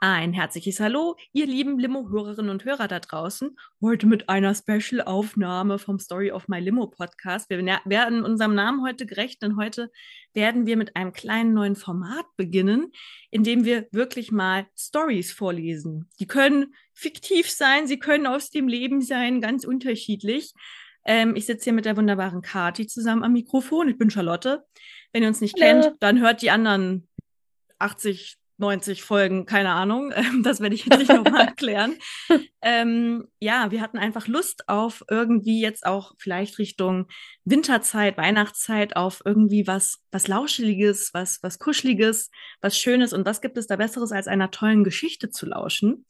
Ein herzliches Hallo, ihr lieben Limo-Hörerinnen und Hörer da draußen. Heute mit einer Special-Aufnahme vom Story of My Limo Podcast. Wir werden unserem Namen heute gerecht, denn heute werden wir mit einem kleinen neuen Format beginnen, in dem wir wirklich mal Stories vorlesen. Die können fiktiv sein, sie können aus dem Leben sein, ganz unterschiedlich. Ähm, ich sitze hier mit der wunderbaren Kati zusammen am Mikrofon. Ich bin Charlotte. Wenn ihr uns nicht Hallo. kennt, dann hört die anderen 80 90 Folgen, keine Ahnung. Das werde ich jetzt nicht nochmal erklären. ähm, ja, wir hatten einfach Lust auf irgendwie jetzt auch vielleicht Richtung Winterzeit, Weihnachtszeit, auf irgendwie was, was Lauscheliges, was, was Kuscheliges, was Schönes. Und was gibt es da Besseres, als einer tollen Geschichte zu lauschen?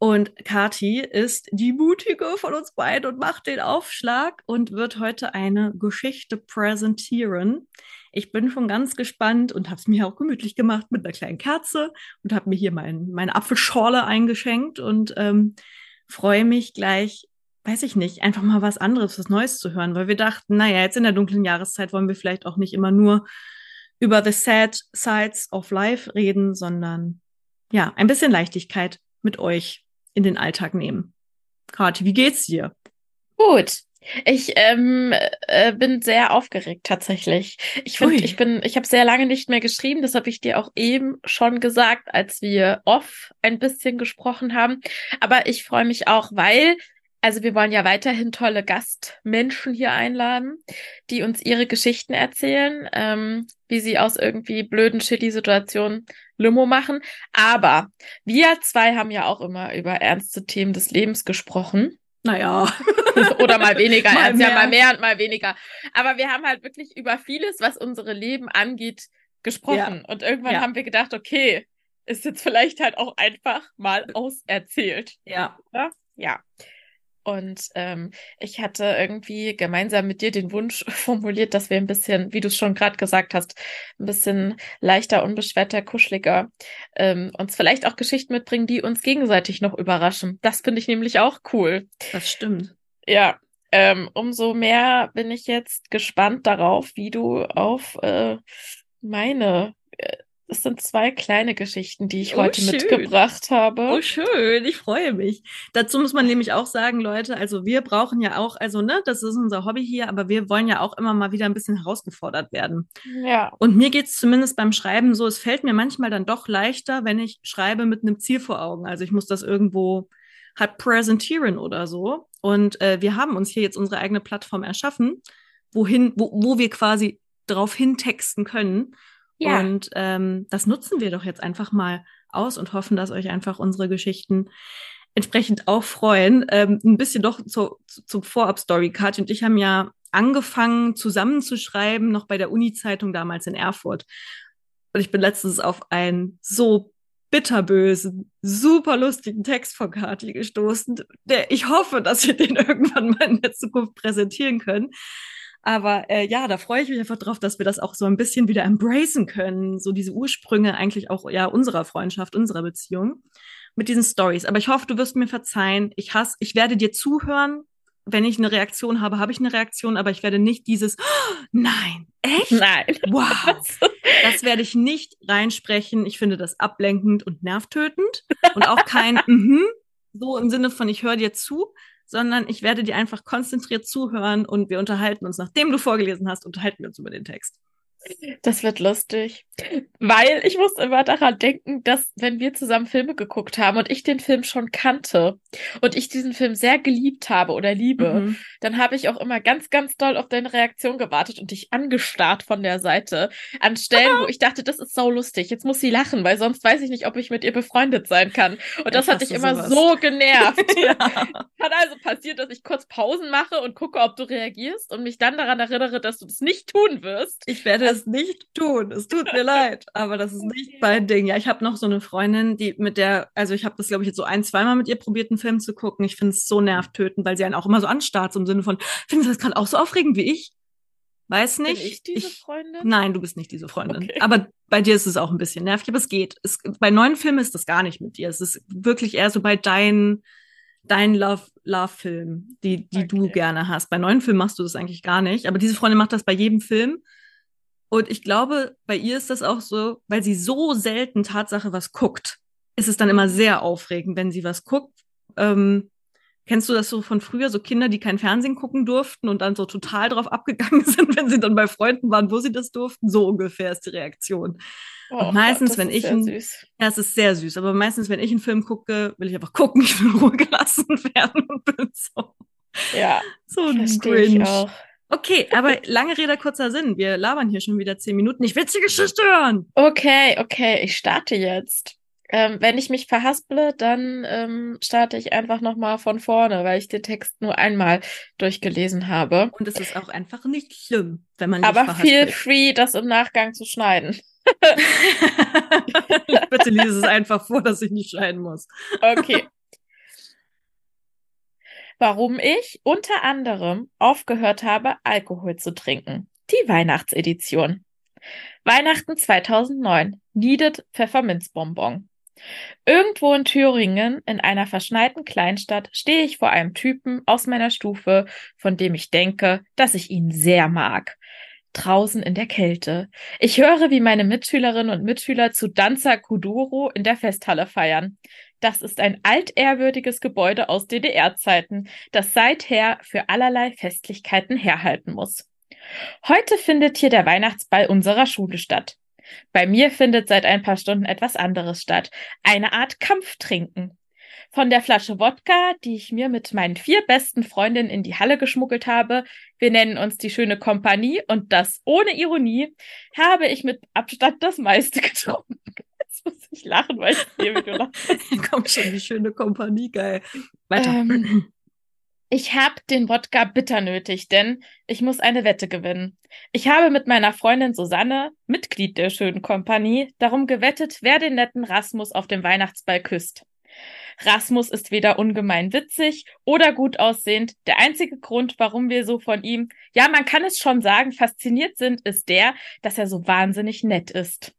Und Kati ist die mutige von uns beiden und macht den Aufschlag und wird heute eine Geschichte präsentieren. Ich bin schon ganz gespannt und habe es mir auch gemütlich gemacht mit einer kleinen Kerze und habe mir hier mein, meine Apfelschorle eingeschenkt und ähm, freue mich gleich, weiß ich nicht, einfach mal was anderes, was Neues zu hören, weil wir dachten, naja, jetzt in der dunklen Jahreszeit wollen wir vielleicht auch nicht immer nur über the sad sides of life reden, sondern ja, ein bisschen Leichtigkeit mit euch in den Alltag nehmen. Kathi, wie geht's dir? Gut. Ich ähm, äh, bin sehr aufgeregt tatsächlich. Ich finde, ich bin, ich habe sehr lange nicht mehr geschrieben. Das habe ich dir auch eben schon gesagt, als wir off ein bisschen gesprochen haben. Aber ich freue mich auch, weil also wir wollen ja weiterhin tolle Gastmenschen hier einladen, die uns ihre Geschichten erzählen, ähm, wie sie aus irgendwie blöden Shitty-Situationen Limo machen. Aber wir zwei haben ja auch immer über ernste Themen des Lebens gesprochen. Naja. Oder mal weniger mal mehr. ja, mal mehr und mal weniger. Aber wir haben halt wirklich über vieles, was unsere Leben angeht, gesprochen. Ja. Und irgendwann ja. haben wir gedacht, okay, ist jetzt vielleicht halt auch einfach mal auserzählt. Ja. Ja. ja. Und ähm, ich hatte irgendwie gemeinsam mit dir den Wunsch formuliert, dass wir ein bisschen, wie du es schon gerade gesagt hast, ein bisschen leichter, unbeschwerter, kuscheliger ähm, uns vielleicht auch Geschichten mitbringen, die uns gegenseitig noch überraschen. Das finde ich nämlich auch cool. Das stimmt. Ja, ähm, umso mehr bin ich jetzt gespannt darauf, wie du auf äh, meine äh, es sind zwei kleine Geschichten, die ich oh, heute schön. mitgebracht habe. Oh, schön. Ich freue mich. Dazu muss man nämlich auch sagen, Leute, also wir brauchen ja auch, also, ne, das ist unser Hobby hier, aber wir wollen ja auch immer mal wieder ein bisschen herausgefordert werden. Ja. Und mir geht es zumindest beim Schreiben so, es fällt mir manchmal dann doch leichter, wenn ich schreibe mit einem Ziel vor Augen. Also ich muss das irgendwo halt präsentieren oder so. Und äh, wir haben uns hier jetzt unsere eigene Plattform erschaffen, wohin, wo, wo wir quasi drauf hintexten können. Ja. Und ähm, das nutzen wir doch jetzt einfach mal aus und hoffen, dass euch einfach unsere Geschichten entsprechend auch freuen. Ähm, ein bisschen doch zu, zu, zum Vorab-Story. Katja und ich haben ja angefangen zusammenzuschreiben, noch bei der Uni-Zeitung damals in Erfurt. Und ich bin letztens auf einen so bitterbösen, super lustigen Text von Kati gestoßen, der ich hoffe, dass wir den irgendwann mal in der Zukunft präsentieren können. Aber äh, ja, da freue ich mich einfach drauf, dass wir das auch so ein bisschen wieder embracen können. So diese Ursprünge eigentlich auch ja unserer Freundschaft, unserer Beziehung mit diesen Stories. Aber ich hoffe, du wirst mir verzeihen. Ich hasse, ich werde dir zuhören. Wenn ich eine Reaktion habe, habe ich eine Reaktion, aber ich werde nicht dieses oh, Nein, echt? Nein. Wow. Das werde ich nicht reinsprechen. Ich finde das ablenkend und nervtötend und auch kein mm -hmm, so im Sinne von ich höre dir zu, sondern ich werde dir einfach konzentriert zuhören und wir unterhalten uns, nachdem du vorgelesen hast, unterhalten wir uns über den Text. Das wird lustig. Weil ich muss immer daran denken, dass wenn wir zusammen Filme geguckt haben und ich den Film schon kannte und ich diesen Film sehr geliebt habe oder liebe, mhm. dann habe ich auch immer ganz, ganz doll auf deine Reaktion gewartet und dich angestarrt von der Seite an Stellen, wo ich dachte, das ist so lustig. Jetzt muss sie lachen, weil sonst weiß ich nicht, ob ich mit ihr befreundet sein kann. Und das hat dich immer sowas. so genervt. ja. Hat also passiert, dass ich kurz Pausen mache und gucke, ob du reagierst und mich dann daran erinnere, dass du das nicht tun wirst. Ich werde es nicht tun. Es tut mir leid, aber das ist nicht mein Ding. Ja, ich habe noch so eine Freundin, die mit der, also ich habe das, glaube ich, jetzt so ein, zweimal mit ihr probiert, einen Film zu gucken. Ich finde es so nervtötend, weil sie einen auch immer so anstarrt, im Sinne von, findest du das gerade auch so aufregend wie ich? Weiß nicht. Bin ich diese Freundin? nein, du bist nicht diese Freundin. Okay. Aber bei dir ist es auch ein bisschen nervig, aber es geht. Es, bei neuen Filmen ist das gar nicht mit dir. Es ist wirklich eher so bei deinen dein Love, Love-Film, die, die okay. du gerne hast. Bei neuen Filmen machst du das eigentlich gar nicht. Aber diese Freundin macht das bei jedem Film. Und ich glaube, bei ihr ist das auch so, weil sie so selten Tatsache was guckt. ist es dann immer sehr aufregend, wenn sie was guckt. Ähm, kennst du das so von früher, so Kinder, die kein Fernsehen gucken durften und dann so total drauf abgegangen sind, wenn sie dann bei Freunden waren, wo sie das durften? So ungefähr ist die Reaktion. Oh, meistens, Gott, wenn ich ein, süß. ja, es ist sehr süß, aber meistens, wenn ich einen Film gucke, will ich einfach gucken, ich will in Ruhe gelassen werden und bin so. Ja. So ein Grinch. Okay, aber lange Rede, kurzer Sinn. Wir labern hier schon wieder zehn Minuten. Ich will die Geschichte hören. Okay, okay, ich starte jetzt. Ähm, wenn ich mich verhasple, dann ähm, starte ich einfach nochmal von vorne, weil ich den Text nur einmal durchgelesen habe. Und es ist auch einfach nicht schlimm, wenn man nicht Aber feel free, das im Nachgang zu schneiden. Bitte lese es einfach vor, dass ich nicht schneiden muss. Okay. Warum ich unter anderem aufgehört habe, Alkohol zu trinken. Die Weihnachtsedition. Weihnachten 2009. Needed Pfefferminzbonbon. Irgendwo in Thüringen, in einer verschneiten Kleinstadt, stehe ich vor einem Typen aus meiner Stufe, von dem ich denke, dass ich ihn sehr mag draußen in der Kälte. Ich höre, wie meine Mitschülerinnen und Mitschüler zu Danza Kuduro in der Festhalle feiern. Das ist ein altehrwürdiges Gebäude aus DDR-Zeiten, das seither für allerlei Festlichkeiten herhalten muss. Heute findet hier der Weihnachtsball unserer Schule statt. Bei mir findet seit ein paar Stunden etwas anderes statt. Eine Art Kampftrinken. Von der Flasche Wodka, die ich mir mit meinen vier besten Freundinnen in die Halle geschmuggelt habe, wir nennen uns die schöne Kompanie und das ohne Ironie, habe ich mit Abstand das meiste getrunken. Muss ich lachen, weil ich wie du lachst. Kommt schon die schöne Kompanie, geil. Weiter. Ähm, ich habe den Wodka bitter nötig, denn ich muss eine Wette gewinnen. Ich habe mit meiner Freundin Susanne, Mitglied der schönen Kompanie, darum gewettet, wer den netten Rasmus auf dem Weihnachtsball küsst. Rasmus ist weder ungemein witzig oder gut aussehend. Der einzige Grund, warum wir so von ihm, ja, man kann es schon sagen, fasziniert sind, ist der, dass er so wahnsinnig nett ist.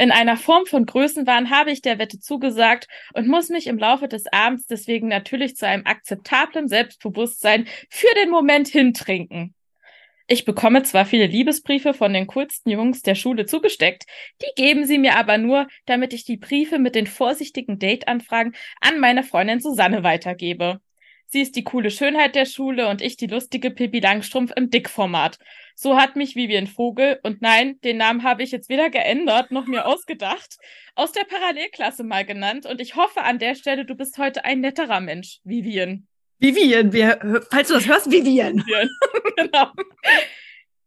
In einer Form von Größenwahn habe ich der Wette zugesagt und muss mich im Laufe des Abends deswegen natürlich zu einem akzeptablen Selbstbewusstsein für den Moment hintrinken. Ich bekomme zwar viele Liebesbriefe von den coolsten Jungs der Schule zugesteckt, die geben sie mir aber nur, damit ich die Briefe mit den vorsichtigen Date-Anfragen an meine Freundin Susanne weitergebe. Sie ist die coole Schönheit der Schule und ich die lustige Pippi Langstrumpf im Dickformat. So hat mich Vivian Vogel, und nein, den Namen habe ich jetzt weder geändert noch mir ausgedacht, aus der Parallelklasse mal genannt und ich hoffe an der Stelle, du bist heute ein netterer Mensch, Vivian. Vivian, wir, falls du das hörst, Vivian. Vivian. genau.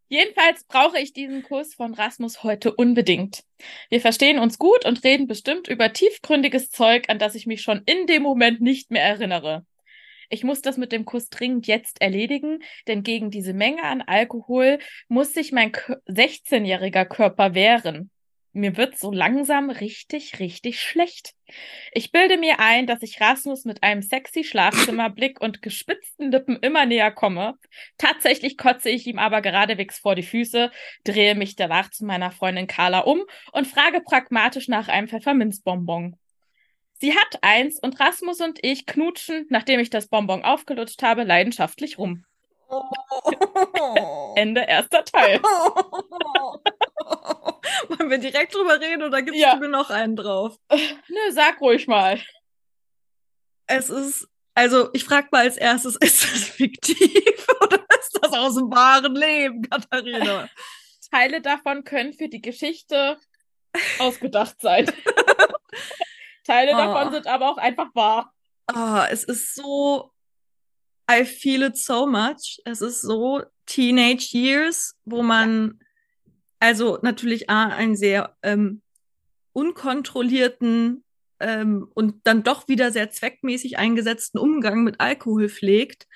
Jedenfalls brauche ich diesen Kurs von Rasmus heute unbedingt. Wir verstehen uns gut und reden bestimmt über tiefgründiges Zeug, an das ich mich schon in dem Moment nicht mehr erinnere. Ich muss das mit dem Kuss dringend jetzt erledigen, denn gegen diese Menge an Alkohol muss sich mein 16-jähriger Körper wehren mir wird so langsam richtig, richtig schlecht. Ich bilde mir ein, dass ich Rasmus mit einem sexy Schlafzimmerblick und gespitzten Lippen immer näher komme. Tatsächlich kotze ich ihm aber geradewegs vor die Füße, drehe mich danach zu meiner Freundin Carla um und frage pragmatisch nach einem Pfefferminzbonbon. Sie hat eins und Rasmus und ich knutschen, nachdem ich das Bonbon aufgelutscht habe, leidenschaftlich rum. Ende erster Teil. Wollen wir direkt drüber reden oder gibst ja. du mir noch einen drauf? Nö, sag ruhig mal. Es ist, also ich frag mal als erstes, ist das fiktiv oder ist das aus dem wahren Leben, Katharina? Teile davon können für die Geschichte ausgedacht sein. Teile oh. davon sind aber auch einfach wahr. Oh, es ist so I feel it so much. Es ist so Teenage Years, wo man ja. also natürlich A, einen sehr ähm, unkontrollierten ähm, und dann doch wieder sehr zweckmäßig eingesetzten Umgang mit Alkohol pflegt.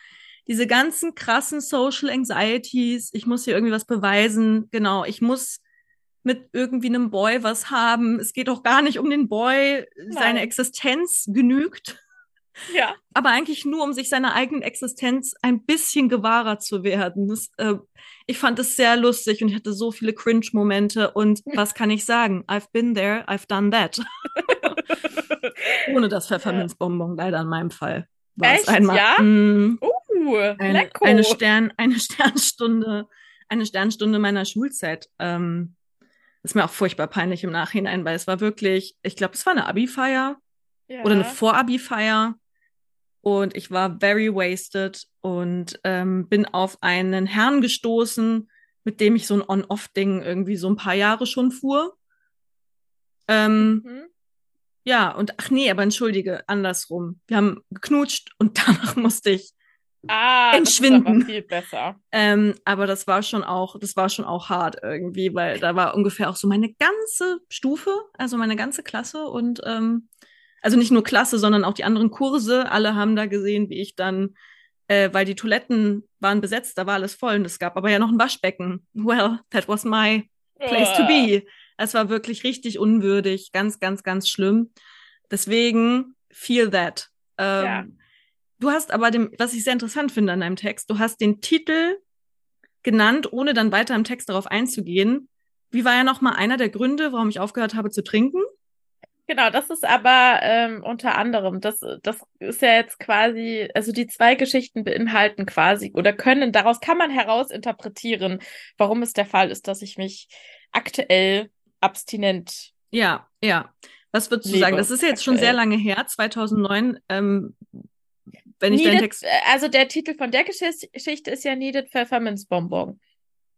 Diese ganzen krassen Social Anxieties, ich muss hier irgendwie was beweisen, genau, ich muss mit irgendwie einem Boy was haben. Es geht auch gar nicht um den Boy, Nein. seine Existenz genügt. Ja. Aber eigentlich nur, um sich seiner eigenen Existenz ein bisschen gewahrer zu werden. Das, äh, ich fand es sehr lustig und ich hatte so viele Cringe-Momente. Und was kann ich sagen? I've been there, I've done that. Ohne das Pfefferminzbonbon, leider in meinem Fall. War Echt? es einmal. Ja? Mh, uh, eine, eine, Stern, eine Sternstunde, eine Sternstunde meiner Schulzeit. Ähm, Das ist mir auch furchtbar peinlich im Nachhinein, weil es war wirklich, ich glaube, es war eine Abi-Feier ja. oder eine Vor-Abi-Feier. Und ich war very wasted und ähm, bin auf einen Herrn gestoßen, mit dem ich so ein On-Off-Ding irgendwie so ein paar Jahre schon fuhr. Ähm, mhm. Ja, und ach nee, aber entschuldige, andersrum. Wir haben geknutscht und danach musste ich ah, entschwinden. Das viel besser. Ähm, aber das war schon auch, das war schon auch hart irgendwie, weil da war ungefähr auch so meine ganze Stufe, also meine ganze Klasse und ähm, also nicht nur Klasse, sondern auch die anderen Kurse. Alle haben da gesehen, wie ich dann, äh, weil die Toiletten waren besetzt, da war alles voll und es gab aber ja noch ein Waschbecken. Well, that was my place to be. Es war wirklich richtig unwürdig, ganz, ganz, ganz schlimm. Deswegen feel that. Ähm, ja. Du hast aber dem, was ich sehr interessant finde an deinem Text, du hast den Titel genannt, ohne dann weiter im Text darauf einzugehen. Wie war ja noch mal einer der Gründe, warum ich aufgehört habe zu trinken? Genau, das ist aber ähm, unter anderem, das, das ist ja jetzt quasi, also die zwei Geschichten beinhalten quasi oder können, daraus kann man herausinterpretieren, warum es der Fall ist, dass ich mich aktuell abstinent. Ja, ja. Was würdest du sagen? Das ist jetzt schon sehr lange her, 2009. Ähm, wenn ich Needed, deinen Text. Also der Titel von der Geschichte ist ja Needed Pfefferminzbonbon.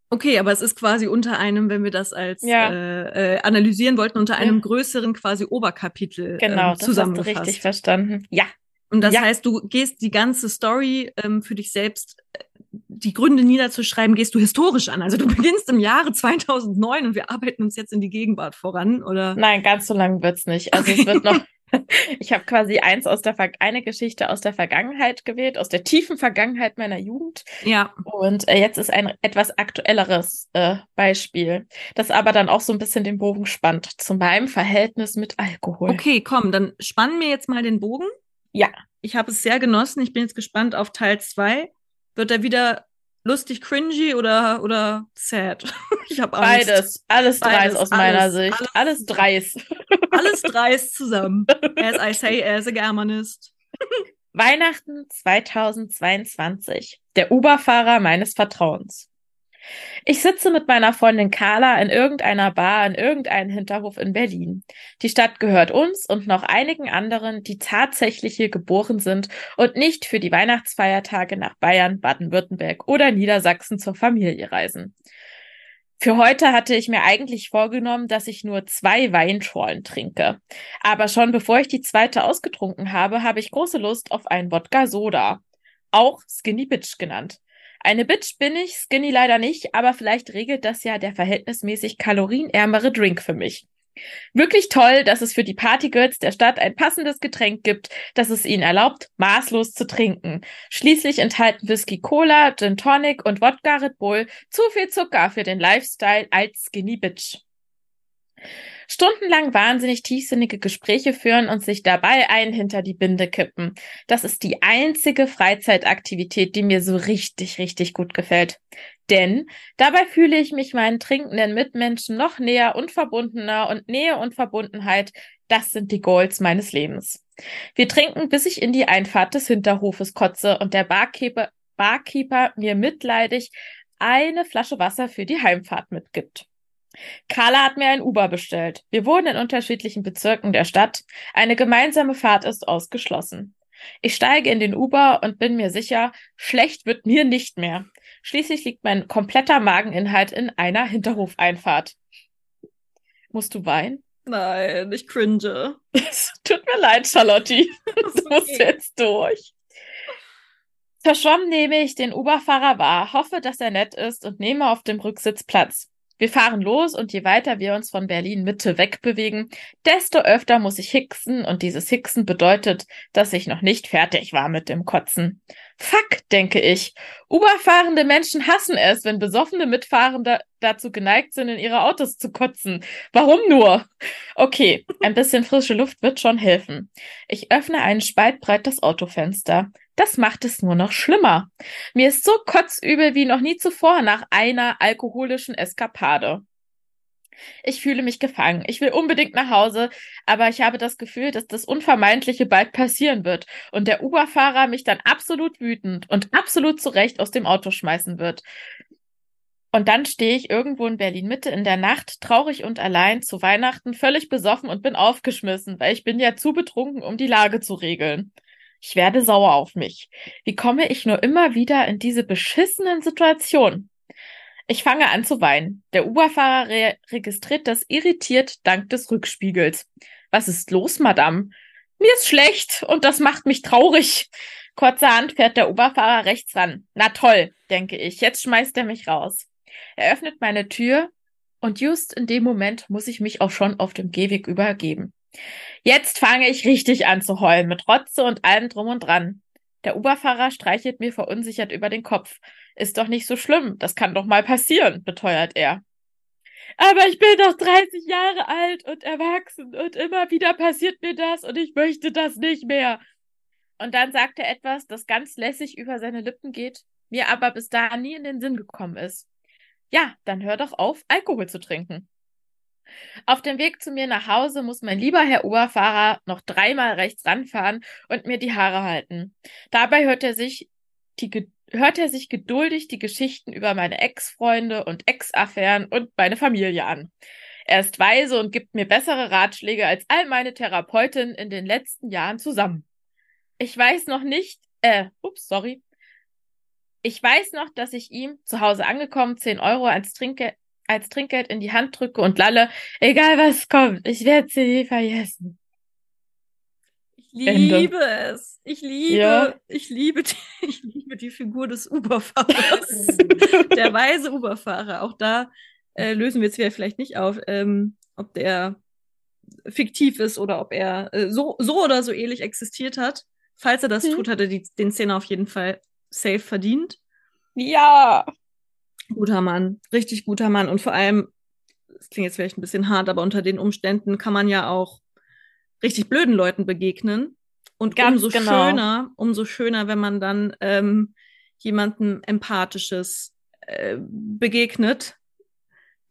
Okay, aber es ist quasi unter einem, wenn wir das als ja. äh, äh, analysieren wollten, unter einem ja. größeren quasi Oberkapitel genau, ähm, zusammengefasst. Genau, richtig verstanden. Ja. Und das ja. heißt, du gehst die ganze Story ähm, für dich selbst äh, die Gründe niederzuschreiben, gehst du historisch an. Also du beginnst im Jahre 2009 und wir arbeiten uns jetzt in die Gegenwart voran, oder? Nein, ganz so lang wird's nicht. Also okay. es wird noch, ich habe quasi eins aus der Ver eine Geschichte aus der Vergangenheit gewählt, aus der tiefen Vergangenheit meiner Jugend. Ja. Und äh, jetzt ist ein etwas aktuelleres äh, Beispiel, das aber dann auch so ein bisschen den Bogen spannt zu meinem Verhältnis mit Alkohol. Okay, komm, dann spannen wir jetzt mal den Bogen. Ja. Ich habe es sehr genossen. Ich bin jetzt gespannt auf Teil zwei. Wird er wieder lustig cringy oder, oder sad? ich habe Beides. Alles dreis aus meiner alles, Sicht. Alles, alles dreis. alles dreis zusammen. As I say, as a Germanist. Weihnachten 2022. Der Uberfahrer meines Vertrauens. Ich sitze mit meiner Freundin Carla in irgendeiner Bar in irgendeinem Hinterhof in Berlin. Die Stadt gehört uns und noch einigen anderen, die tatsächlich hier geboren sind und nicht für die Weihnachtsfeiertage nach Bayern, Baden-Württemberg oder Niedersachsen zur Familie reisen. Für heute hatte ich mir eigentlich vorgenommen, dass ich nur zwei Weinschorlen trinke. Aber schon bevor ich die zweite ausgetrunken habe, habe ich große Lust auf einen Wodka Soda. Auch Skinny Bitch genannt. Eine Bitch bin ich, Skinny leider nicht, aber vielleicht regelt das ja der verhältnismäßig kalorienärmere Drink für mich. Wirklich toll, dass es für die Partygirls der Stadt ein passendes Getränk gibt, das es ihnen erlaubt, maßlos zu trinken. Schließlich enthalten Whisky Cola, Gin Tonic und Wodka Red Bull zu viel Zucker für den Lifestyle als Skinny Bitch. Stundenlang wahnsinnig tiefsinnige Gespräche führen und sich dabei einen hinter die Binde kippen. Das ist die einzige Freizeitaktivität, die mir so richtig, richtig gut gefällt. Denn dabei fühle ich mich meinen trinkenden Mitmenschen noch näher und verbundener und Nähe und Verbundenheit, das sind die Goals meines Lebens. Wir trinken, bis ich in die Einfahrt des Hinterhofes kotze und der Barkeeper, Barkeeper mir mitleidig eine Flasche Wasser für die Heimfahrt mitgibt. Carla hat mir ein Uber bestellt. Wir wohnen in unterschiedlichen Bezirken der Stadt. Eine gemeinsame Fahrt ist ausgeschlossen. Ich steige in den Uber und bin mir sicher, schlecht wird mir nicht mehr. Schließlich liegt mein kompletter Mageninhalt in einer Hinterhofeinfahrt. Musst du weinen? Nein, ich cringe. Tut mir leid, Charlotte. Du musst jetzt durch. Verschwommen nehme ich den Uberfahrer wahr, hoffe, dass er nett ist und nehme auf dem Rücksitz Platz. Wir fahren los und je weiter wir uns von Berlin Mitte wegbewegen, desto öfter muss ich hicksen und dieses Hicksen bedeutet, dass ich noch nicht fertig war mit dem Kotzen. Fuck, denke ich. Uberfahrende Menschen hassen es, wenn besoffene Mitfahrende dazu geneigt sind, in ihre Autos zu kotzen. Warum nur? Okay, ein bisschen frische Luft wird schon helfen. Ich öffne einen Spalt breit das Autofenster. Das macht es nur noch schlimmer. Mir ist so kotzübel wie noch nie zuvor nach einer alkoholischen Eskapade. Ich fühle mich gefangen. Ich will unbedingt nach Hause, aber ich habe das Gefühl, dass das Unvermeidliche bald passieren wird und der Uberfahrer mich dann absolut wütend und absolut zurecht aus dem Auto schmeißen wird. Und dann stehe ich irgendwo in Berlin Mitte in der Nacht, traurig und allein zu Weihnachten, völlig besoffen und bin aufgeschmissen, weil ich bin ja zu betrunken, um die Lage zu regeln. Ich werde sauer auf mich. Wie komme ich nur immer wieder in diese beschissenen Situationen? Ich fange an zu weinen. Der Uberfahrer re registriert das irritiert dank des Rückspiegels. Was ist los, Madame? Mir ist schlecht und das macht mich traurig. Kurzerhand fährt der Oberfahrer rechts ran. Na toll, denke ich. Jetzt schmeißt er mich raus. Er öffnet meine Tür und just in dem Moment muss ich mich auch schon auf dem Gehweg übergeben. Jetzt fange ich richtig an zu heulen, mit Rotze und allem drum und dran. Der Oberfahrer streichelt mir verunsichert über den Kopf. Ist doch nicht so schlimm, das kann doch mal passieren, beteuert er. Aber ich bin doch 30 Jahre alt und erwachsen und immer wieder passiert mir das und ich möchte das nicht mehr, und dann sagt er etwas, das ganz lässig über seine Lippen geht, mir aber bis dahin nie in den Sinn gekommen ist. Ja, dann hör doch auf, Alkohol zu trinken. Auf dem Weg zu mir nach Hause muss mein lieber Herr Oberfahrer noch dreimal rechts ranfahren und mir die Haare halten. Dabei hört er sich die, hört er sich geduldig die Geschichten über meine Ex-Freunde und Ex-Affären und meine Familie an. Er ist weise und gibt mir bessere Ratschläge als all meine Therapeutinnen in den letzten Jahren zusammen. Ich weiß noch nicht, äh, ups, sorry. Ich weiß noch, dass ich ihm zu Hause angekommen 10 Euro als, Trinkgeld, als Trinkgeld in die Hand drücke und lalle, egal was kommt, ich werde sie nie vergessen. Ich liebe Ende. es. Ich liebe, ja. ich liebe, die, ich liebe die Figur des Uberfahrers. der weise Uberfahrer. Auch da äh, lösen wir es vielleicht nicht auf, ähm, ob der fiktiv ist oder ob er äh, so, so oder so ähnlich existiert hat. Falls er das hm. tut, hat er die, den Zehner auf jeden Fall safe verdient. Ja. Guter Mann, richtig guter Mann. Und vor allem, das klingt jetzt vielleicht ein bisschen hart, aber unter den Umständen kann man ja auch richtig blöden Leuten begegnen. Und Ganz umso genau. schöner, umso schöner, wenn man dann ähm, jemandem Empathisches äh, begegnet,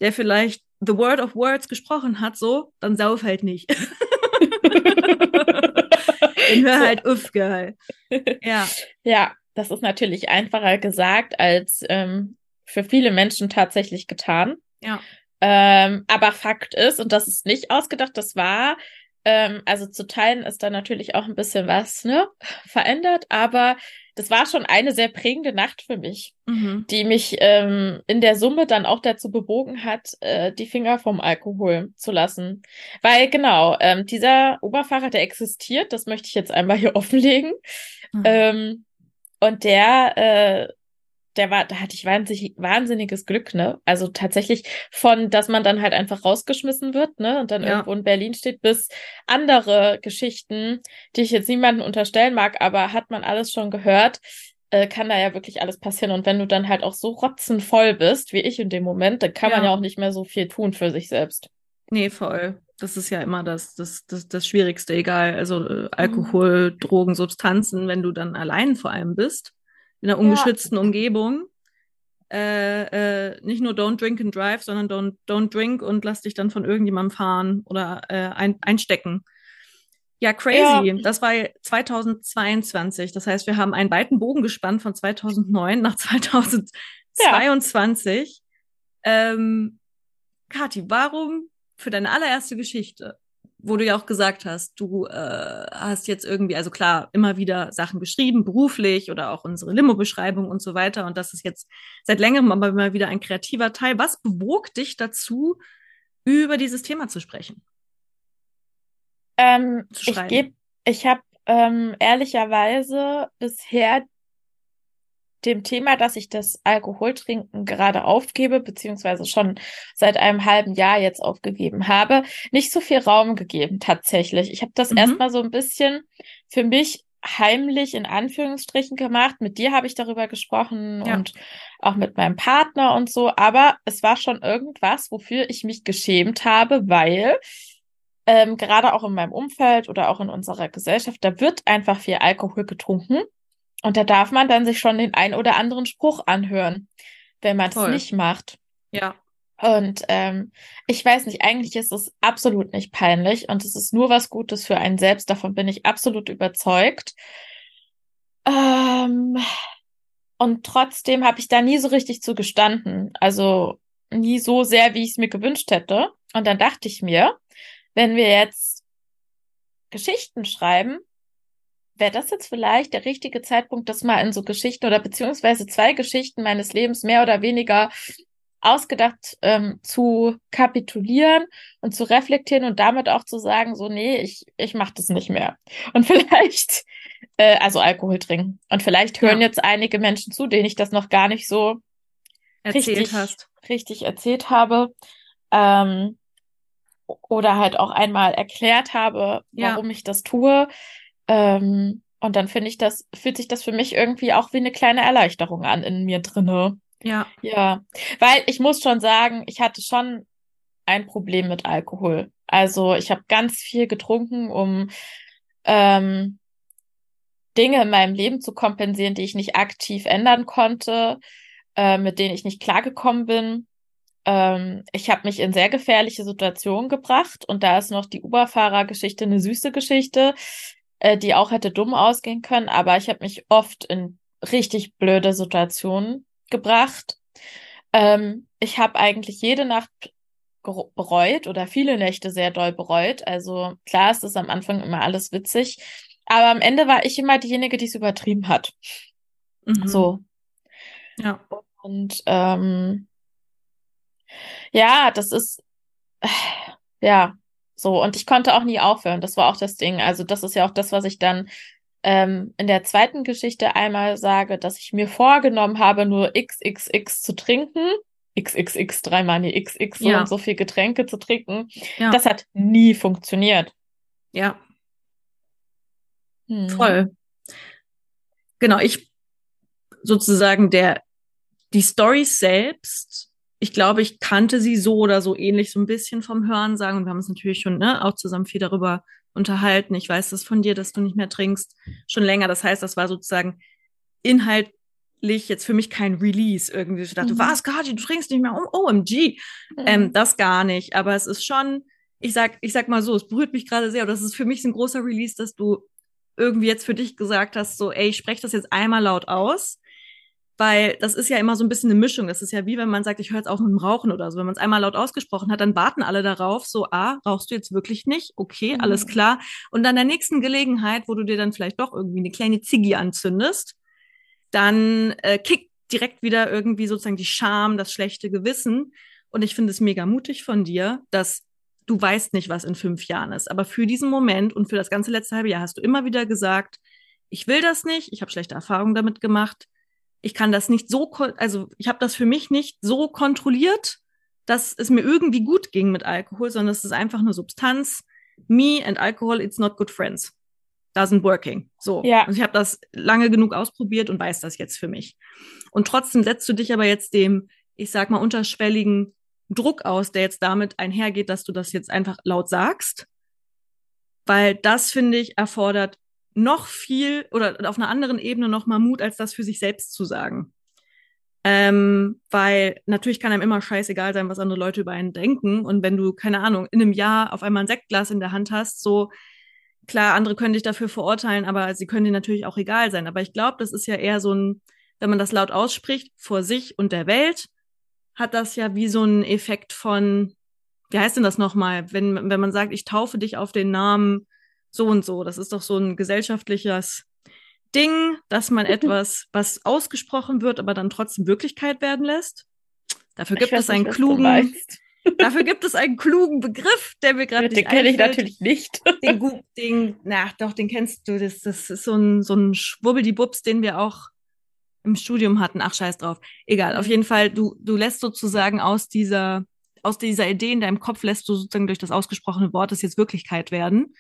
der vielleicht The Word of Words gesprochen hat, so, dann sauf halt nicht. Dann hör halt uff, geil. Ja. Ja, das ist natürlich einfacher gesagt als ähm, für viele Menschen tatsächlich getan. Ja. Ähm, aber Fakt ist, und das ist nicht ausgedacht, das war, ähm, also zu Teilen ist da natürlich auch ein bisschen was ne, verändert, aber das war schon eine sehr prägende Nacht für mich, mhm. die mich ähm, in der Summe dann auch dazu bewogen hat, äh, die Finger vom Alkohol zu lassen. Weil genau, ähm, dieser Oberfahrer, der existiert, das möchte ich jetzt einmal hier offenlegen. Mhm. Ähm, und der äh, der war, da hatte ich wahnsinnig, wahnsinniges Glück, ne? Also tatsächlich von, dass man dann halt einfach rausgeschmissen wird, ne? Und dann ja. irgendwo in Berlin steht, bis andere Geschichten, die ich jetzt niemandem unterstellen mag, aber hat man alles schon gehört, äh, kann da ja wirklich alles passieren. Und wenn du dann halt auch so rotzenvoll bist, wie ich in dem Moment, dann kann ja. man ja auch nicht mehr so viel tun für sich selbst. Nee, voll. Das ist ja immer das, das, das, das Schwierigste, egal. Also äh, Alkohol, mhm. Drogen, Substanzen, wenn du dann allein vor allem bist in einer ungeschützten ja. Umgebung. Äh, äh, nicht nur don't drink and drive, sondern don't, don't drink und lass dich dann von irgendjemandem fahren oder äh, ein, einstecken. Ja, crazy. Ja. Das war 2022. Das heißt, wir haben einen weiten Bogen gespannt von 2009 nach 2022. Ja. Ähm, Kathi, warum für deine allererste Geschichte wo du ja auch gesagt hast, du äh, hast jetzt irgendwie, also klar, immer wieder Sachen geschrieben, beruflich oder auch unsere Limo-Beschreibung und so weiter. Und das ist jetzt seit längerem aber immer wieder ein kreativer Teil. Was bewog dich dazu, über dieses Thema zu sprechen? Ähm, zu ich gebe, ich habe ähm, ehrlicherweise bisher dem Thema, dass ich das Alkoholtrinken gerade aufgebe, beziehungsweise schon seit einem halben Jahr jetzt aufgegeben habe, nicht so viel Raum gegeben tatsächlich. Ich habe das mhm. erstmal so ein bisschen für mich heimlich in Anführungsstrichen gemacht. Mit dir habe ich darüber gesprochen ja. und auch mit meinem Partner und so. Aber es war schon irgendwas, wofür ich mich geschämt habe, weil ähm, gerade auch in meinem Umfeld oder auch in unserer Gesellschaft, da wird einfach viel Alkohol getrunken. Und da darf man dann sich schon den ein oder anderen Spruch anhören, wenn man es nicht macht. Ja. Und ähm, ich weiß nicht, eigentlich ist es absolut nicht peinlich und es ist nur was Gutes für einen selbst. Davon bin ich absolut überzeugt. Ähm, Und trotzdem habe ich da nie so richtig zu gestanden. Also nie so sehr, wie ich es mir gewünscht hätte. Und dann dachte ich mir, wenn wir jetzt Geschichten schreiben, wäre das jetzt vielleicht der richtige Zeitpunkt, das mal in so Geschichten oder beziehungsweise zwei Geschichten meines Lebens mehr oder weniger ausgedacht ähm, zu kapitulieren und zu reflektieren und damit auch zu sagen, so, nee, ich, ich mache das nicht mehr. Und vielleicht, äh, also Alkohol trinken. Und vielleicht hören ja. jetzt einige Menschen zu, denen ich das noch gar nicht so erzählt richtig, hast. richtig erzählt habe. Ähm, oder halt auch einmal erklärt habe, warum ja. ich das tue. Ähm, und dann finde ich das, fühlt sich das für mich irgendwie auch wie eine kleine Erleichterung an in mir drinne. Ja. Ja. Weil ich muss schon sagen, ich hatte schon ein Problem mit Alkohol. Also ich habe ganz viel getrunken, um ähm, Dinge in meinem Leben zu kompensieren, die ich nicht aktiv ändern konnte, äh, mit denen ich nicht klargekommen bin. Ähm, ich habe mich in sehr gefährliche Situationen gebracht und da ist noch die Uberfahrergeschichte eine süße Geschichte, äh, die auch hätte dumm ausgehen können, aber ich habe mich oft in richtig blöde Situationen gebracht. Ähm, ich habe eigentlich jede Nacht bereut oder viele Nächte sehr doll bereut. Also klar ist es am Anfang immer alles witzig, aber am Ende war ich immer diejenige, die es übertrieben hat. Mhm. So. Ja. Und ähm, ja, das ist äh, ja so. Und ich konnte auch nie aufhören. Das war auch das Ding. Also das ist ja auch das, was ich dann ähm, in der zweiten Geschichte einmal sage, dass ich mir vorgenommen habe, nur XXX zu trinken. XXX, dreimal die XX ja. und so viel Getränke zu trinken. Ja. Das hat nie funktioniert. Ja. Hm. Voll. Genau, ich sozusagen der, die Story selbst, ich glaube, ich kannte sie so oder so ähnlich so ein bisschen vom Hören sagen und wir haben uns natürlich schon ne, auch zusammen viel darüber unterhalten. Ich weiß das von dir, dass du nicht mehr trinkst, schon länger. Das heißt, das war sozusagen inhaltlich jetzt für mich kein Release irgendwie. Ich dachte, mhm. was, Kati, du trinkst nicht mehr, oh, OMG. Mhm. Ähm, das gar nicht. Aber es ist schon, ich sag, ich sag mal so, es berührt mich gerade sehr. Und das ist für mich ein großer Release, dass du irgendwie jetzt für dich gesagt hast, so, ey, ich spreche das jetzt einmal laut aus weil das ist ja immer so ein bisschen eine Mischung. Das ist ja wie wenn man sagt, ich höre jetzt auf mit dem Rauchen oder so. Wenn man es einmal laut ausgesprochen hat, dann warten alle darauf, so, ah, rauchst du jetzt wirklich nicht? Okay, mhm. alles klar. Und dann der nächsten Gelegenheit, wo du dir dann vielleicht doch irgendwie eine kleine Ziggy anzündest, dann äh, kickt direkt wieder irgendwie sozusagen die Scham, das schlechte Gewissen. Und ich finde es mega mutig von dir, dass du weißt nicht, was in fünf Jahren ist. Aber für diesen Moment und für das ganze letzte halbe Jahr hast du immer wieder gesagt, ich will das nicht, ich habe schlechte Erfahrungen damit gemacht ich kann das nicht so, also ich habe das für mich nicht so kontrolliert, dass es mir irgendwie gut ging mit Alkohol, sondern es ist einfach eine Substanz. Me and alcohol, it's not good friends. Doesn't working. So. Ja. Und ich habe das lange genug ausprobiert und weiß das jetzt für mich. Und trotzdem setzt du dich aber jetzt dem, ich sag mal, unterschwelligen Druck aus, der jetzt damit einhergeht, dass du das jetzt einfach laut sagst. Weil das, finde ich, erfordert noch viel oder auf einer anderen Ebene noch mal Mut, als das für sich selbst zu sagen. Ähm, weil natürlich kann einem immer scheißegal sein, was andere Leute über einen denken. Und wenn du, keine Ahnung, in einem Jahr auf einmal ein Sektglas in der Hand hast, so klar, andere können dich dafür verurteilen, aber sie können dir natürlich auch egal sein. Aber ich glaube, das ist ja eher so ein, wenn man das laut ausspricht, vor sich und der Welt, hat das ja wie so ein Effekt von, wie heißt denn das nochmal, wenn, wenn man sagt, ich taufe dich auf den Namen so und so. Das ist doch so ein gesellschaftliches Ding, dass man etwas, was ausgesprochen wird, aber dann trotzdem Wirklichkeit werden lässt. Dafür gibt es einen nicht, klugen, dafür gibt es einen klugen Begriff, der mir gerade Den kenne ich natürlich nicht. Den, den, na, doch, den kennst du. Das, das ist so ein, so ein Schwubbeldi-Bubs, den wir auch im Studium hatten. Ach, scheiß drauf. Egal, auf jeden Fall, du, du lässt sozusagen aus dieser, aus dieser Idee in deinem Kopf lässt du sozusagen durch das ausgesprochene Wort es jetzt Wirklichkeit werden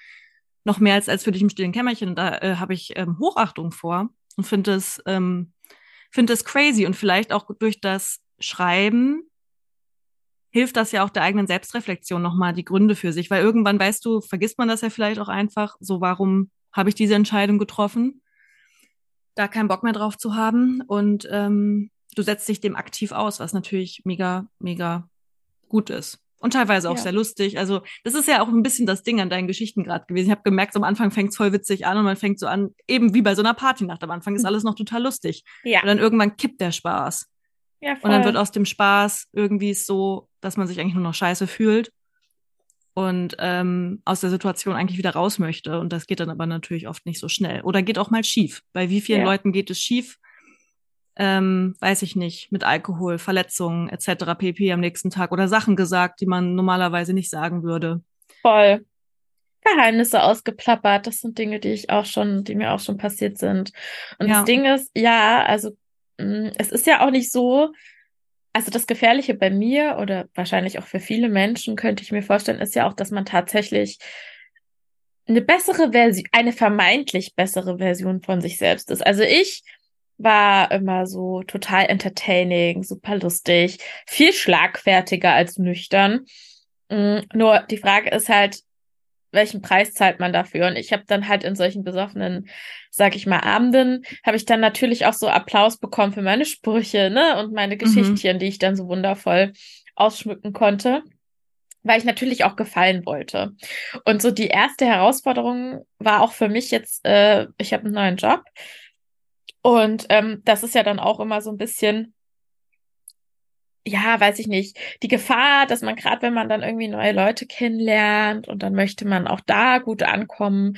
noch mehr als, als für dich im stillen Kämmerchen. Und da äh, habe ich ähm, Hochachtung vor und finde es, ähm, finde es crazy. Und vielleicht auch durch das Schreiben hilft das ja auch der eigenen Selbstreflexion nochmal die Gründe für sich. Weil irgendwann, weißt du, vergisst man das ja vielleicht auch einfach. So, warum habe ich diese Entscheidung getroffen? Da keinen Bock mehr drauf zu haben. Und ähm, du setzt dich dem aktiv aus, was natürlich mega, mega gut ist. Und teilweise auch ja. sehr lustig. Also, das ist ja auch ein bisschen das Ding an deinen Geschichten gerade gewesen. Ich habe gemerkt, am Anfang fängt es voll witzig an und man fängt so an, eben wie bei so einer Partynacht. Am Anfang ist mhm. alles noch total lustig. Ja. Und dann irgendwann kippt der Spaß. Ja, voll. Und dann wird aus dem Spaß irgendwie so, dass man sich eigentlich nur noch scheiße fühlt und ähm, aus der Situation eigentlich wieder raus möchte. Und das geht dann aber natürlich oft nicht so schnell. Oder geht auch mal schief. Bei wie vielen ja. Leuten geht es schief? Ähm, weiß ich nicht, mit Alkohol, Verletzungen etc. pp. am nächsten Tag oder Sachen gesagt, die man normalerweise nicht sagen würde. Voll. Geheimnisse ausgeplappert, das sind Dinge, die ich auch schon, die mir auch schon passiert sind. Und ja. das Ding ist, ja, also mm, es ist ja auch nicht so, also das Gefährliche bei mir oder wahrscheinlich auch für viele Menschen, könnte ich mir vorstellen, ist ja auch, dass man tatsächlich eine bessere Version, eine vermeintlich bessere Version von sich selbst ist. Also ich war immer so total entertaining, super lustig, viel schlagfertiger als nüchtern. Mm, nur die Frage ist halt, welchen Preis zahlt man dafür? Und ich habe dann halt in solchen besoffenen, sag ich mal, Abenden, habe ich dann natürlich auch so Applaus bekommen für meine Sprüche, ne? Und meine mhm. Geschichtchen, mhm. die ich dann so wundervoll ausschmücken konnte, weil ich natürlich auch gefallen wollte. Und so die erste Herausforderung war auch für mich jetzt, äh, ich habe einen neuen Job. Und ähm, das ist ja dann auch immer so ein bisschen ja, weiß ich nicht, die Gefahr, dass man gerade, wenn man dann irgendwie neue Leute kennenlernt und dann möchte man auch da gut ankommen,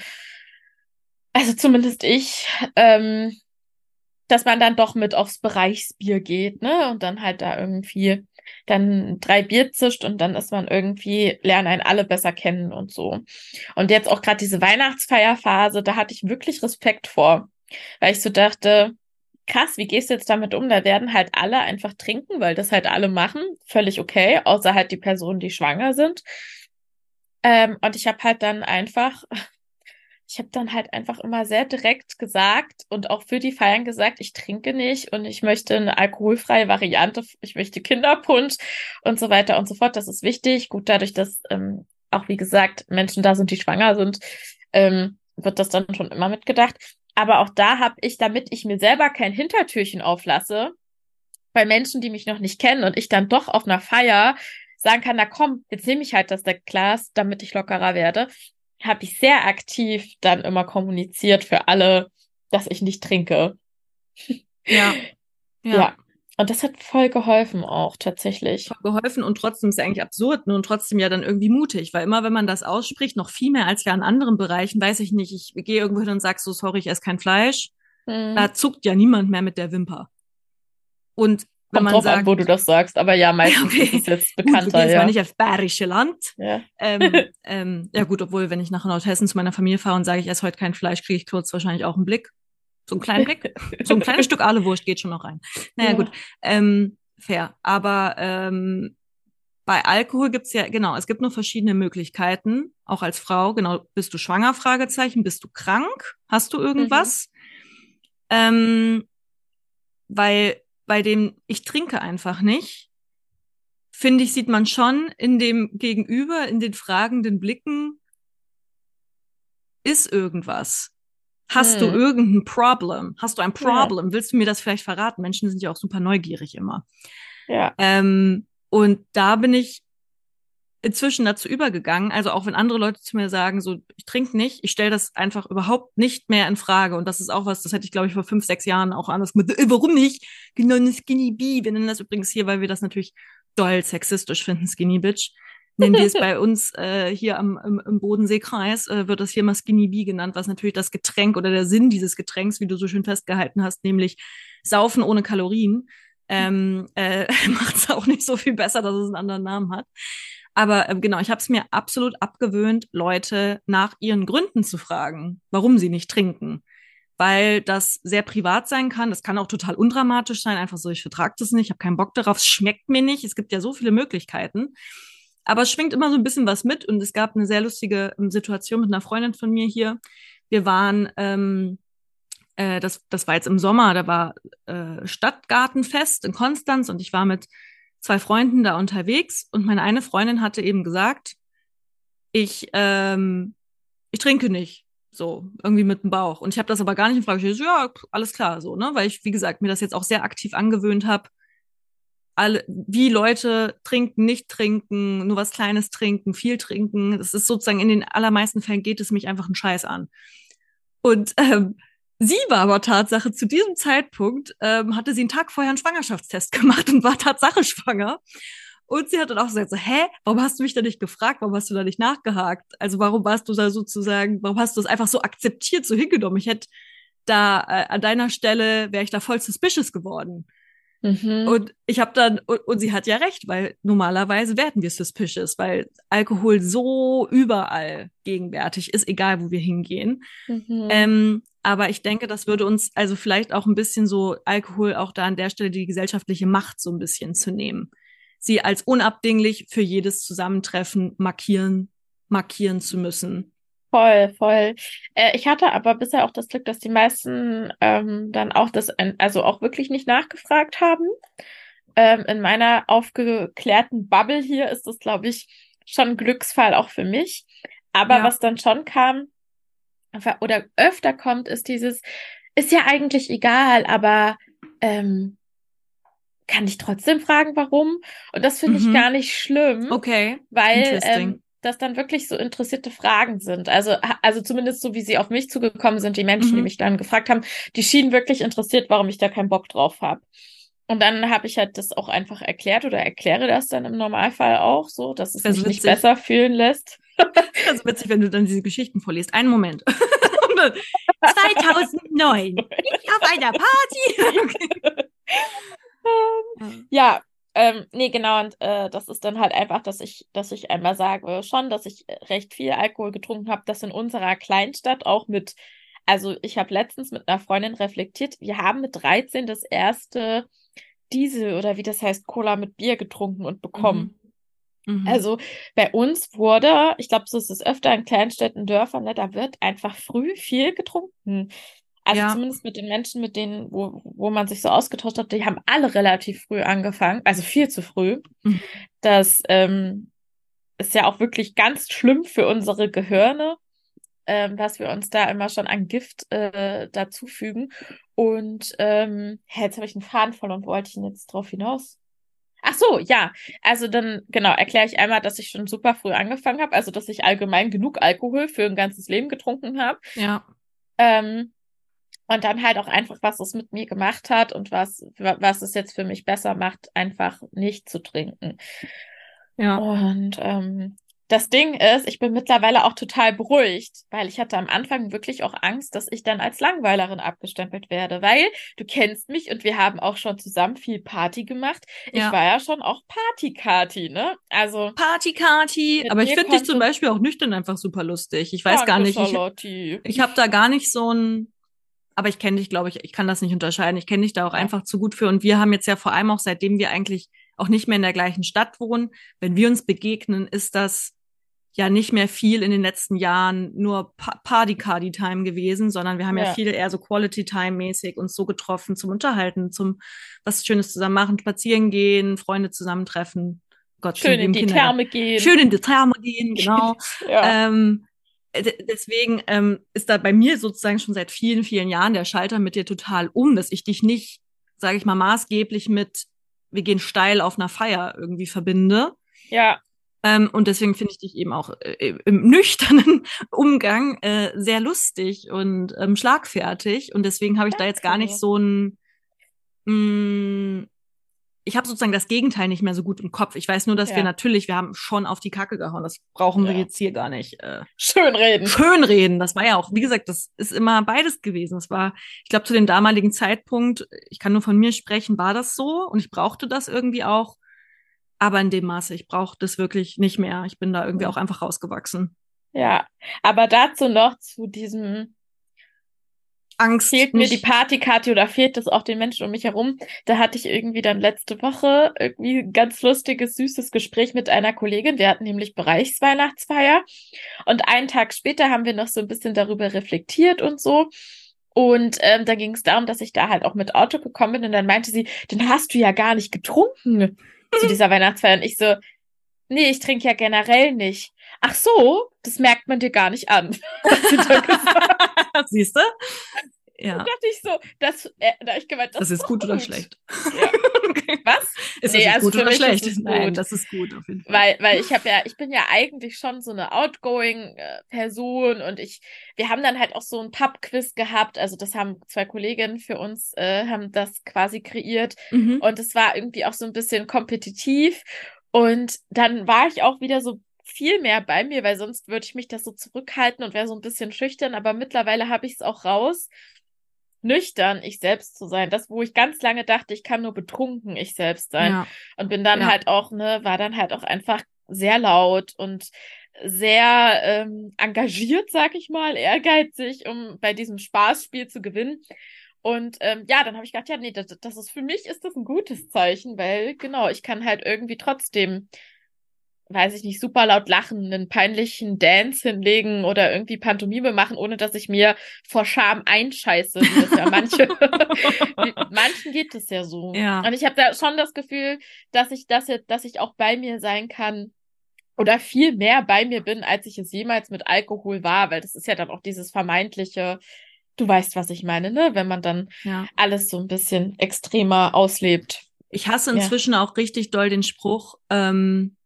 also zumindest ich, ähm, dass man dann doch mit aufs Bereichsbier geht, ne? Und dann halt da irgendwie dann drei Bier zischt und dann ist man irgendwie, lernen einen alle besser kennen und so. Und jetzt auch gerade diese Weihnachtsfeierphase, da hatte ich wirklich Respekt vor, weil ich so dachte, krass, wie gehst du jetzt damit um? Da werden halt alle einfach trinken, weil das halt alle machen. Völlig okay, außer halt die Personen, die schwanger sind. Ähm, und ich habe halt dann einfach, ich habe dann halt einfach immer sehr direkt gesagt und auch für die Feiern gesagt, ich trinke nicht und ich möchte eine alkoholfreie Variante, ich möchte Kinderpunsch und so weiter und so fort. Das ist wichtig. Gut, dadurch, dass ähm, auch wie gesagt Menschen da sind, die schwanger sind, ähm, wird das dann schon immer mitgedacht. Aber auch da habe ich, damit ich mir selber kein Hintertürchen auflasse, bei Menschen, die mich noch nicht kennen und ich dann doch auf einer Feier sagen kann, na komm, jetzt nehme ich halt das Glas, damit ich lockerer werde, habe ich sehr aktiv dann immer kommuniziert für alle, dass ich nicht trinke. Ja. Ja. ja. Und das hat voll geholfen auch tatsächlich. Voll geholfen und trotzdem ist es eigentlich absurd und trotzdem ja dann irgendwie mutig, weil immer wenn man das ausspricht, noch viel mehr als ja in anderen Bereichen, weiß ich nicht, ich gehe irgendwo hin und sag so, sorry, ich esse kein Fleisch, mhm. da zuckt ja niemand mehr mit der Wimper. Und wenn Kommt man drauf sagt, an, wo du das sagst, aber ja, meistens okay. ist es jetzt bekannter. Gut, ja. nicht aufs bayerische Land. Ja. Ähm, ähm, ja gut, obwohl, wenn ich nach Nordhessen zu meiner Familie fahre und sage, ich esse heute kein Fleisch, kriege ich kurz wahrscheinlich auch einen Blick. So ein kleinen Blick. so ein kleines Stück Ahlewurst geht schon noch rein. Naja, ja. gut. Ähm, fair. Aber ähm, bei Alkohol gibt's ja, genau, es gibt nur verschiedene Möglichkeiten, auch als Frau. Genau, bist du schwanger? Fragezeichen. Bist du krank? Hast du irgendwas? Mhm. Ähm, weil bei dem ich trinke einfach nicht, finde ich, sieht man schon in dem Gegenüber, in den fragenden Blicken, ist irgendwas. Hast hm. du irgendein Problem? Hast du ein Problem? Ja. Willst du mir das vielleicht verraten? Menschen sind ja auch super neugierig immer. Ja. Ähm, und da bin ich inzwischen dazu übergegangen, also auch wenn andere Leute zu mir sagen, so, ich trinke nicht, ich stelle das einfach überhaupt nicht mehr in Frage. Und das ist auch was, das hätte ich, glaube ich, vor fünf, sechs Jahren auch anders gemacht. Äh, warum nicht? Genau, eine Skinny Bee. Wir nennen das übrigens hier, weil wir das natürlich doll sexistisch finden, Skinny Bitch nennen wir es bei uns äh, hier am, im, im Bodenseekreis, äh, wird das hier mal Skinny Bee genannt, was natürlich das Getränk oder der Sinn dieses Getränks, wie du so schön festgehalten hast, nämlich Saufen ohne Kalorien, ähm, äh, macht es auch nicht so viel besser, dass es einen anderen Namen hat. Aber äh, genau, ich habe es mir absolut abgewöhnt, Leute nach ihren Gründen zu fragen, warum sie nicht trinken. Weil das sehr privat sein kann. Das kann auch total undramatisch sein. Einfach so, ich vertrage das nicht, ich habe keinen Bock darauf, es schmeckt mir nicht. Es gibt ja so viele Möglichkeiten. Aber es schwingt immer so ein bisschen was mit und es gab eine sehr lustige ähm, Situation mit einer Freundin von mir hier. Wir waren, ähm, äh, das, das war jetzt im Sommer, da war äh, Stadtgartenfest in Konstanz und ich war mit zwei Freunden da unterwegs und meine eine Freundin hatte eben gesagt, ich, ähm, ich trinke nicht. So, irgendwie mit dem Bauch. Und ich habe das aber gar nicht in Frage gestellt. Ja, alles klar, so, ne? Weil ich, wie gesagt, mir das jetzt auch sehr aktiv angewöhnt habe, alle, wie Leute trinken, nicht trinken, nur was Kleines trinken, viel trinken. Das ist sozusagen in den allermeisten Fällen geht es mich einfach einen Scheiß an. Und ähm, sie war aber Tatsache zu diesem Zeitpunkt, ähm, hatte sie einen Tag vorher einen Schwangerschaftstest gemacht und war Tatsache schwanger. Und sie hat dann auch gesagt so, hä, warum hast du mich da nicht gefragt? Warum hast du da nicht nachgehakt? Also warum warst du da sozusagen, warum hast du es einfach so akzeptiert, so hingenommen? Ich hätte da äh, an deiner Stelle, wäre ich da voll suspicious geworden. Mhm. Und ich habe dann, und, und, sie hat ja recht, weil normalerweise werden wir suspicious, weil Alkohol so überall gegenwärtig ist, egal wo wir hingehen. Mhm. Ähm, aber ich denke, das würde uns also vielleicht auch ein bisschen so Alkohol auch da an der Stelle die gesellschaftliche Macht so ein bisschen zu nehmen sie als unabdinglich für jedes Zusammentreffen markieren, markieren zu müssen. Voll, voll. Äh, ich hatte aber bisher auch das Glück, dass die meisten ähm, dann auch das, also auch wirklich nicht nachgefragt haben. Ähm, in meiner aufgeklärten Bubble hier ist das, glaube ich, schon ein Glücksfall auch für mich. Aber ja. was dann schon kam oder öfter kommt, ist dieses, ist ja eigentlich egal, aber ähm, kann ich trotzdem fragen, warum. Und das finde mhm. ich gar nicht schlimm. Okay. Weil ähm, das dann wirklich so interessierte Fragen sind. Also, also zumindest so, wie sie auf mich zugekommen sind, die Menschen, mhm. die mich dann gefragt haben, die schienen wirklich interessiert, warum ich da keinen Bock drauf habe. Und dann habe ich halt das auch einfach erklärt oder erkläre das dann im Normalfall auch so, dass es mich nicht besser fühlen lässt. Also witzig, wenn du dann diese Geschichten vorliest. Einen Moment. 2009. Ich auf einer Party. ja, ähm, nee, genau, und äh, das ist dann halt einfach, dass ich, dass ich einmal sage schon, dass ich recht viel Alkohol getrunken habe, das in unserer Kleinstadt auch mit, also ich habe letztens mit einer Freundin reflektiert, wir haben mit 13 das erste Diesel oder wie das heißt, Cola mit Bier getrunken und bekommen. Mhm. Mhm. Also bei uns wurde, ich glaube, so ist es öfter in Kleinstädten, Dörfern, ne, da wird einfach früh viel getrunken. Also ja. zumindest mit den Menschen, mit denen, wo, wo man sich so ausgetauscht hat, die haben alle relativ früh angefangen, also viel zu früh. Mhm. Das ähm, ist ja auch wirklich ganz schlimm für unsere Gehirne, ähm, dass wir uns da immer schon an Gift äh, dazufügen. Und ähm, hä, jetzt habe ich einen Faden verloren, wo wollte ich denn jetzt drauf hinaus? Ach so, ja. Also dann, genau, erkläre ich einmal, dass ich schon super früh angefangen habe, also dass ich allgemein genug Alkohol für ein ganzes Leben getrunken habe. Ja. Ähm, und dann halt auch einfach, was es mit mir gemacht hat und was, was es jetzt für mich besser macht, einfach nicht zu trinken. Ja. Und ähm, das Ding ist, ich bin mittlerweile auch total beruhigt, weil ich hatte am Anfang wirklich auch Angst, dass ich dann als Langweilerin abgestempelt werde, weil du kennst mich und wir haben auch schon zusammen viel Party gemacht. Ja. Ich war ja schon auch Party-Kati, ne? Also. Party-Kati. Aber ich finde dich zum Beispiel auch nüchtern einfach super lustig. Ich weiß gar nicht. Ich, ich habe da gar nicht so ein aber ich kenne dich, glaube ich, ich kann das nicht unterscheiden. Ich kenne dich da auch ja. einfach zu gut für. Und wir haben jetzt ja vor allem auch, seitdem wir eigentlich auch nicht mehr in der gleichen Stadt wohnen, wenn wir uns begegnen, ist das ja nicht mehr viel in den letzten Jahren nur Party-Cardi-Time gewesen, sondern wir haben ja. ja, viel eher so Quality-Time-mäßig uns so getroffen zum Unterhalten, zum was Schönes zusammen machen, spazieren gehen, Freunde zusammentreffen. Gott, schön in die Kinder. Therme gehen. Schön in die Therme gehen, genau. ja. ähm, deswegen ähm, ist da bei mir sozusagen schon seit vielen, vielen Jahren der Schalter mit dir total um, dass ich dich nicht, sage ich mal, maßgeblich mit, wir gehen steil auf einer Feier irgendwie verbinde. Ja. Ähm, und deswegen finde ich dich eben auch äh, im nüchternen Umgang äh, sehr lustig und ähm, schlagfertig. Und deswegen habe ich da jetzt gar nicht so ein, mh, mm, ich habe sozusagen das Gegenteil nicht mehr so gut im Kopf. Ich weiß nur, dass ja. wir natürlich, wir haben schon auf die Kacke gehauen. Das brauchen ja. wir jetzt hier gar nicht. Äh, schön reden. Schön reden. Das war ja auch, wie gesagt, das ist immer beides gewesen. Das war, ich glaube, zu dem damaligen Zeitpunkt, ich kann nur von mir sprechen, war das so und ich brauchte das irgendwie auch. Aber in dem Maße, ich brauche das wirklich nicht mehr. Ich bin da irgendwie auch einfach rausgewachsen. Ja, aber dazu noch zu diesem Angst. Fehlt mir die Partykarte oder fehlt das auch den Menschen um mich herum? Da hatte ich irgendwie dann letzte Woche irgendwie ein ganz lustiges, süßes Gespräch mit einer Kollegin. Wir hatten nämlich Bereichsweihnachtsfeier. Und einen Tag später haben wir noch so ein bisschen darüber reflektiert und so. Und ähm, da ging es darum, dass ich da halt auch mit Auto gekommen bin. Und dann meinte sie, dann hast du ja gar nicht getrunken zu dieser Weihnachtsfeier. Und ich so, nee, ich trinke ja generell nicht. Ach so, das merkt man dir gar nicht an. Siehst du? Ja. Da dachte ich so, das, äh, da ich gemeint, das, das ist gut, gut oder schlecht. Ja. Was? Ist nee, das also gut oder schlecht? Ist Nein, das ist gut auf jeden Fall. Weil, weil ich habe ja, ich bin ja eigentlich schon so eine outgoing äh, Person und ich, wir haben dann halt auch so ein Pub-Quiz gehabt. Also das haben zwei Kolleginnen für uns, äh, haben das quasi kreiert. Mhm. Und es war irgendwie auch so ein bisschen kompetitiv. Und dann war ich auch wieder so viel mehr bei mir, weil sonst würde ich mich das so zurückhalten und wäre so ein bisschen schüchtern. Aber mittlerweile habe ich es auch raus nüchtern ich selbst zu sein. Das, wo ich ganz lange dachte, ich kann nur betrunken ich selbst sein. Ja. Und bin dann ja. halt auch, ne, war dann halt auch einfach sehr laut und sehr ähm, engagiert, sag ich mal, ehrgeizig, um bei diesem Spaßspiel zu gewinnen. Und ähm, ja, dann habe ich gedacht, ja, nee, das, das ist für mich ist das ein gutes Zeichen, weil genau, ich kann halt irgendwie trotzdem weiß ich nicht, super laut lachen, einen peinlichen Dance hinlegen oder irgendwie Pantomime machen, ohne dass ich mir vor Scham einscheiße, wie das ja manche, manchen geht es ja so. Ja. Und ich habe da schon das Gefühl, dass ich das jetzt, dass ich auch bei mir sein kann oder viel mehr bei mir bin, als ich es jemals mit Alkohol war, weil das ist ja dann auch dieses vermeintliche, du weißt, was ich meine, ne, wenn man dann ja. alles so ein bisschen extremer auslebt. Ich hasse inzwischen ja. auch richtig doll den Spruch, ähm,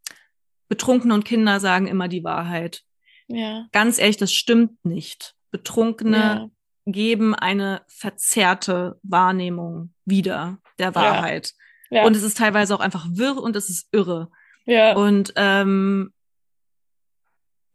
Betrunkene und Kinder sagen immer die Wahrheit. Ja. Ganz ehrlich, das stimmt nicht. Betrunkene ja. geben eine verzerrte Wahrnehmung wieder der Wahrheit. Ja. Ja. Und es ist teilweise auch einfach wirr und es ist irre. Ja. Und ähm,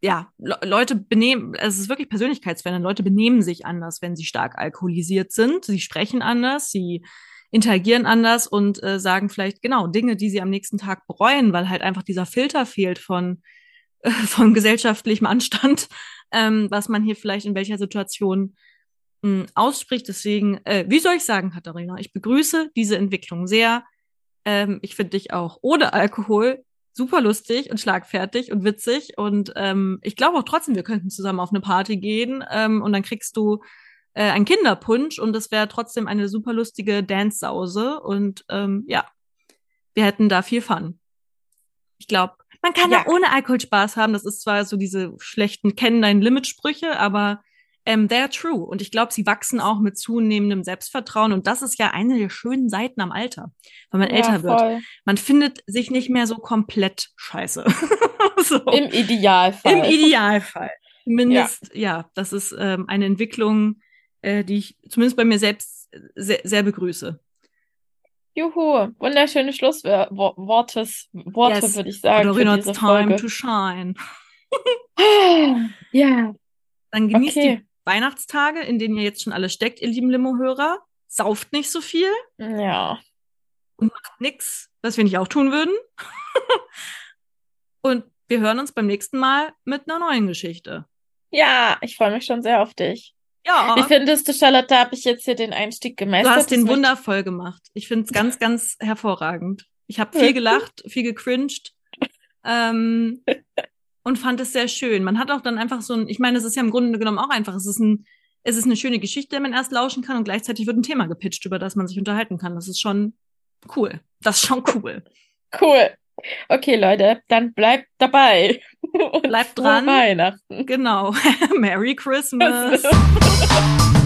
ja, Le Leute benehmen, es ist wirklich Persönlichkeitsverändern. Leute benehmen sich anders, wenn sie stark alkoholisiert sind. Sie sprechen anders, sie interagieren anders und äh, sagen vielleicht genau Dinge, die sie am nächsten Tag bereuen, weil halt einfach dieser Filter fehlt von, äh, von gesellschaftlichem Anstand, ähm, was man hier vielleicht in welcher Situation mh, hm, ausspricht. Deswegen, äh, wie soll ich sagen, Katharina, ich begrüße diese Entwicklung sehr. Ähm, ich finde dich auch ohne Alkohol super lustig und schlagfertig und witzig. Und ähm, ich glaube auch trotzdem, wir könnten zusammen auf eine Party gehen ähm, und dann kriegst du äh, ein Kinderpunsch und es wäre trotzdem eine super lustige Dance-Sause. Und ähm, ja, wir hätten da viel Fun. Ich glaube, man kann ja. auch ohne Alkohol Spaß haben. Das ist zwar so diese schlechten Kennen dein Limit-Sprüche, aber ähm, they're true. Und ich glaube, sie wachsen auch mit zunehmendem Selbstvertrauen. Und das ist ja eine der schönen Seiten am Alter, wenn man ja, älter voll. wird. Man findet sich nicht mehr so komplett scheiße. so. Im Idealfall. Im Idealfall. Zumindest, ja, ja das ist ähm, eine Entwicklung, äh, die ich zumindest bei mir selbst sehr, sehr begrüße. Juhu, wunderschöne Schlussworte, yes. würde ich sagen. Dorina, it's time to shine. ja. Dann genießt okay. die Weihnachtstage, in denen ihr jetzt schon alle steckt, ihr lieben Limo-Hörer. Sauft nicht so viel. Ja. Und macht nichts, was wir nicht auch tun würden. und wir hören uns beim nächsten Mal mit einer neuen Geschichte. Ja, ich freue mich schon sehr auf dich. Ja. Wie findest du, Charlotte, habe ich jetzt hier den Einstieg gemeistert? Du hast den wundervoll gemacht. Ich finde es ganz, ganz hervorragend. Ich habe viel gelacht, viel gecringed ähm, und fand es sehr schön. Man hat auch dann einfach so ein, ich meine, es ist ja im Grunde genommen auch einfach, es ist ein, es ist eine schöne Geschichte, der man erst lauschen kann und gleichzeitig wird ein Thema gepitcht, über das man sich unterhalten kann. Das ist schon cool. Das ist schon cool. Cool. Okay, Leute, dann bleibt dabei. Bleibt dran. Weihnachten. Genau. Merry Christmas.